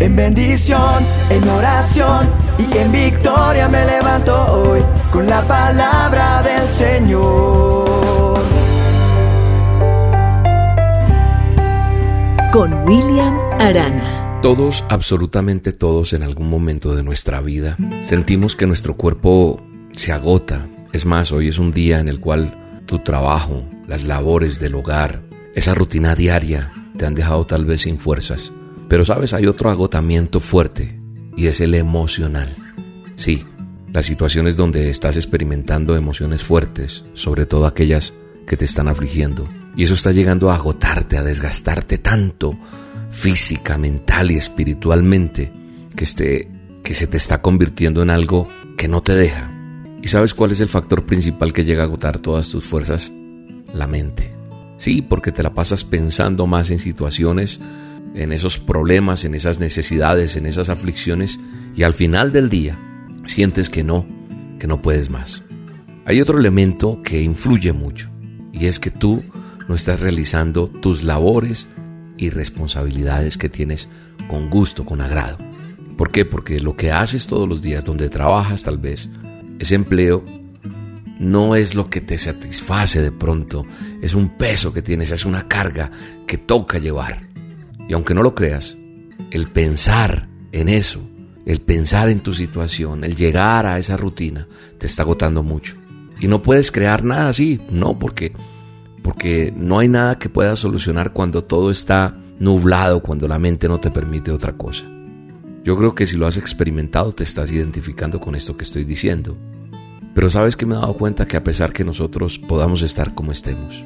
En bendición, en oración y en victoria me levanto hoy con la palabra del Señor. Con William Arana. Todos, absolutamente todos en algún momento de nuestra vida sentimos que nuestro cuerpo se agota. Es más, hoy es un día en el cual tu trabajo, las labores del hogar, esa rutina diaria te han dejado tal vez sin fuerzas. Pero sabes, hay otro agotamiento fuerte y es el emocional. Sí, las situaciones donde estás experimentando emociones fuertes, sobre todo aquellas que te están afligiendo. Y eso está llegando a agotarte, a desgastarte tanto, física, mental y espiritualmente, que, este, que se te está convirtiendo en algo que no te deja. ¿Y sabes cuál es el factor principal que llega a agotar todas tus fuerzas? La mente. Sí, porque te la pasas pensando más en situaciones en esos problemas, en esas necesidades, en esas aflicciones y al final del día sientes que no, que no puedes más. Hay otro elemento que influye mucho y es que tú no estás realizando tus labores y responsabilidades que tienes con gusto, con agrado. ¿Por qué? Porque lo que haces todos los días, donde trabajas tal vez, ese empleo no es lo que te satisface de pronto, es un peso que tienes, es una carga que toca llevar. Y aunque no lo creas, el pensar en eso, el pensar en tu situación, el llegar a esa rutina, te está agotando mucho. Y no puedes crear nada así, no, porque, porque no hay nada que pueda solucionar cuando todo está nublado, cuando la mente no te permite otra cosa. Yo creo que si lo has experimentado te estás identificando con esto que estoy diciendo. Pero sabes que me he dado cuenta que a pesar que nosotros podamos estar como estemos,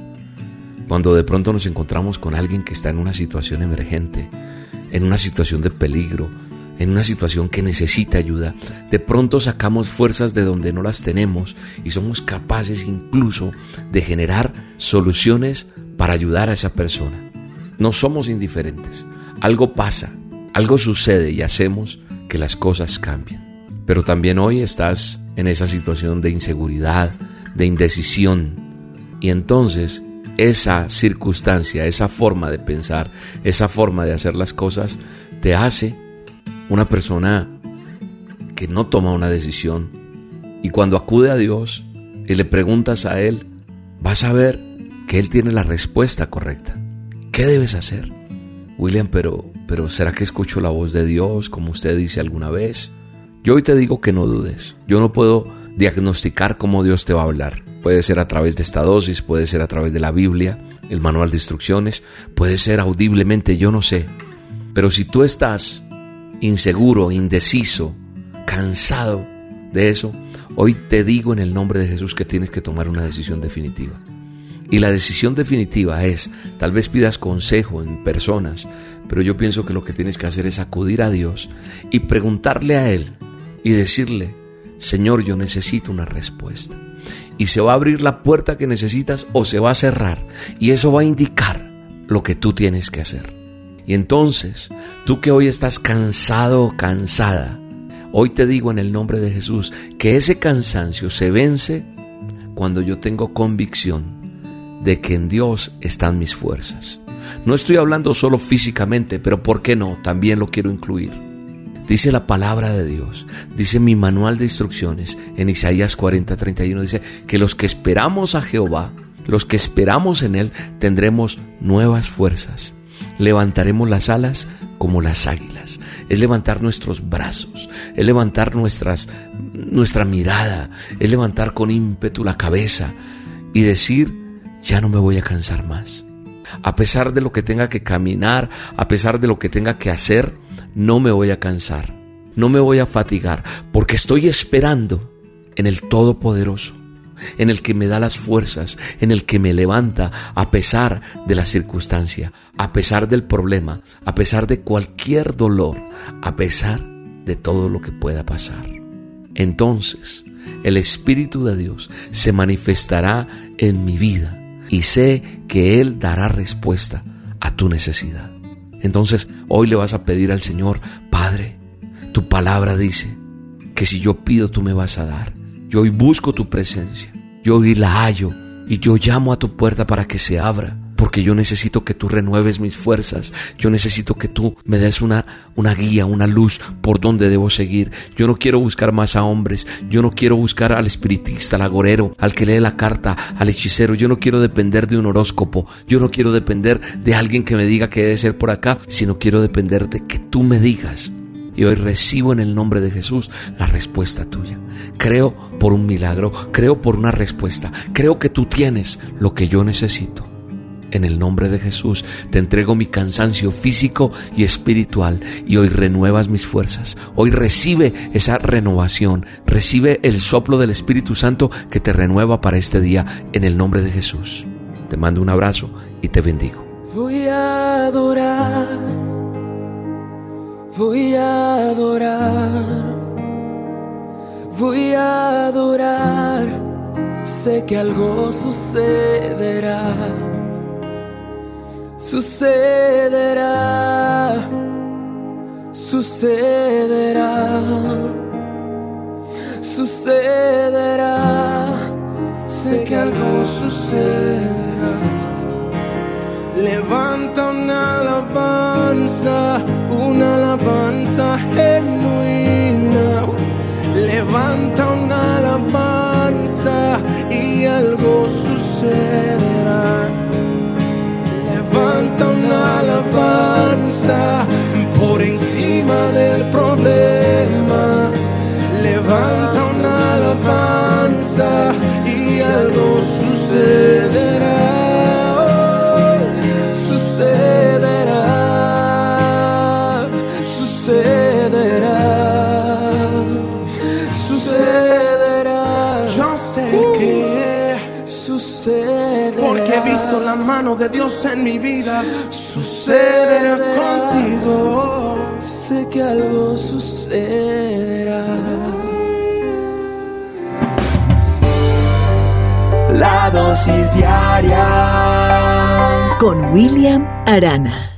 cuando de pronto nos encontramos con alguien que está en una situación emergente, en una situación de peligro, en una situación que necesita ayuda, de pronto sacamos fuerzas de donde no las tenemos y somos capaces incluso de generar soluciones para ayudar a esa persona. No somos indiferentes. Algo pasa, algo sucede y hacemos que las cosas cambien. Pero también hoy estás en esa situación de inseguridad, de indecisión. Y entonces esa circunstancia, esa forma de pensar, esa forma de hacer las cosas, te hace una persona que no toma una decisión. Y cuando acude a Dios y le preguntas a Él, vas a ver que Él tiene la respuesta correcta. ¿Qué debes hacer? William, pero, pero ¿será que escucho la voz de Dios como usted dice alguna vez? Yo hoy te digo que no dudes. Yo no puedo diagnosticar cómo Dios te va a hablar. Puede ser a través de esta dosis, puede ser a través de la Biblia, el manual de instrucciones, puede ser audiblemente, yo no sé. Pero si tú estás inseguro, indeciso, cansado de eso, hoy te digo en el nombre de Jesús que tienes que tomar una decisión definitiva. Y la decisión definitiva es, tal vez pidas consejo en personas, pero yo pienso que lo que tienes que hacer es acudir a Dios y preguntarle a Él y decirle, Señor, yo necesito una respuesta y se va a abrir la puerta que necesitas o se va a cerrar. Y eso va a indicar lo que tú tienes que hacer. Y entonces, tú que hoy estás cansado o cansada, hoy te digo en el nombre de Jesús que ese cansancio se vence cuando yo tengo convicción de que en Dios están mis fuerzas. No estoy hablando solo físicamente, pero ¿por qué no? También lo quiero incluir Dice la palabra de Dios, dice mi manual de instrucciones en Isaías 40, 31, dice que los que esperamos a Jehová, los que esperamos en Él, tendremos nuevas fuerzas. Levantaremos las alas como las águilas. Es levantar nuestros brazos, es levantar nuestra mirada, es levantar con ímpetu la cabeza y decir, ya no me voy a cansar más. A pesar de lo que tenga que caminar, a pesar de lo que tenga que hacer, no me voy a cansar, no me voy a fatigar, porque estoy esperando en el Todopoderoso, en el que me da las fuerzas, en el que me levanta a pesar de la circunstancia, a pesar del problema, a pesar de cualquier dolor, a pesar de todo lo que pueda pasar. Entonces, el Espíritu de Dios se manifestará en mi vida y sé que Él dará respuesta a tu necesidad. Entonces hoy le vas a pedir al Señor, Padre, tu palabra dice que si yo pido tú me vas a dar. Yo hoy busco tu presencia, yo hoy la hallo y yo llamo a tu puerta para que se abra, porque yo necesito que tú renueves mis fuerzas. Yo necesito que tú me des una, una guía, una luz por donde debo seguir. Yo no quiero buscar más a hombres. Yo no quiero buscar al espiritista, al agorero, al que lee la carta, al hechicero. Yo no quiero depender de un horóscopo. Yo no quiero depender de alguien que me diga que debe ser por acá, sino quiero depender de que tú me digas y hoy recibo en el nombre de Jesús la respuesta tuya. Creo por un milagro, creo por una respuesta, creo que tú tienes lo que yo necesito. En el nombre de Jesús te entrego mi cansancio físico y espiritual y hoy renuevas mis fuerzas. Hoy recibe esa renovación, recibe el soplo del Espíritu Santo que te renueva para este día en el nombre de Jesús. Te mando un abrazo y te bendigo. Voy a adorar, voy a adorar, voy a adorar, sé que algo sucederá sucederá, sucederá, sucederá. Sé que algo sucederá. Levanta una alabanza, una alabanza genuina. Levanta una alabanza y algo sucederá por encima del problema. Levanta una alabanza y algo sucederá, sucederá, sucederá. Visto la mano de Dios en mi vida. Sucederá contigo. Sé que algo sucederá. La dosis diaria con William Arana.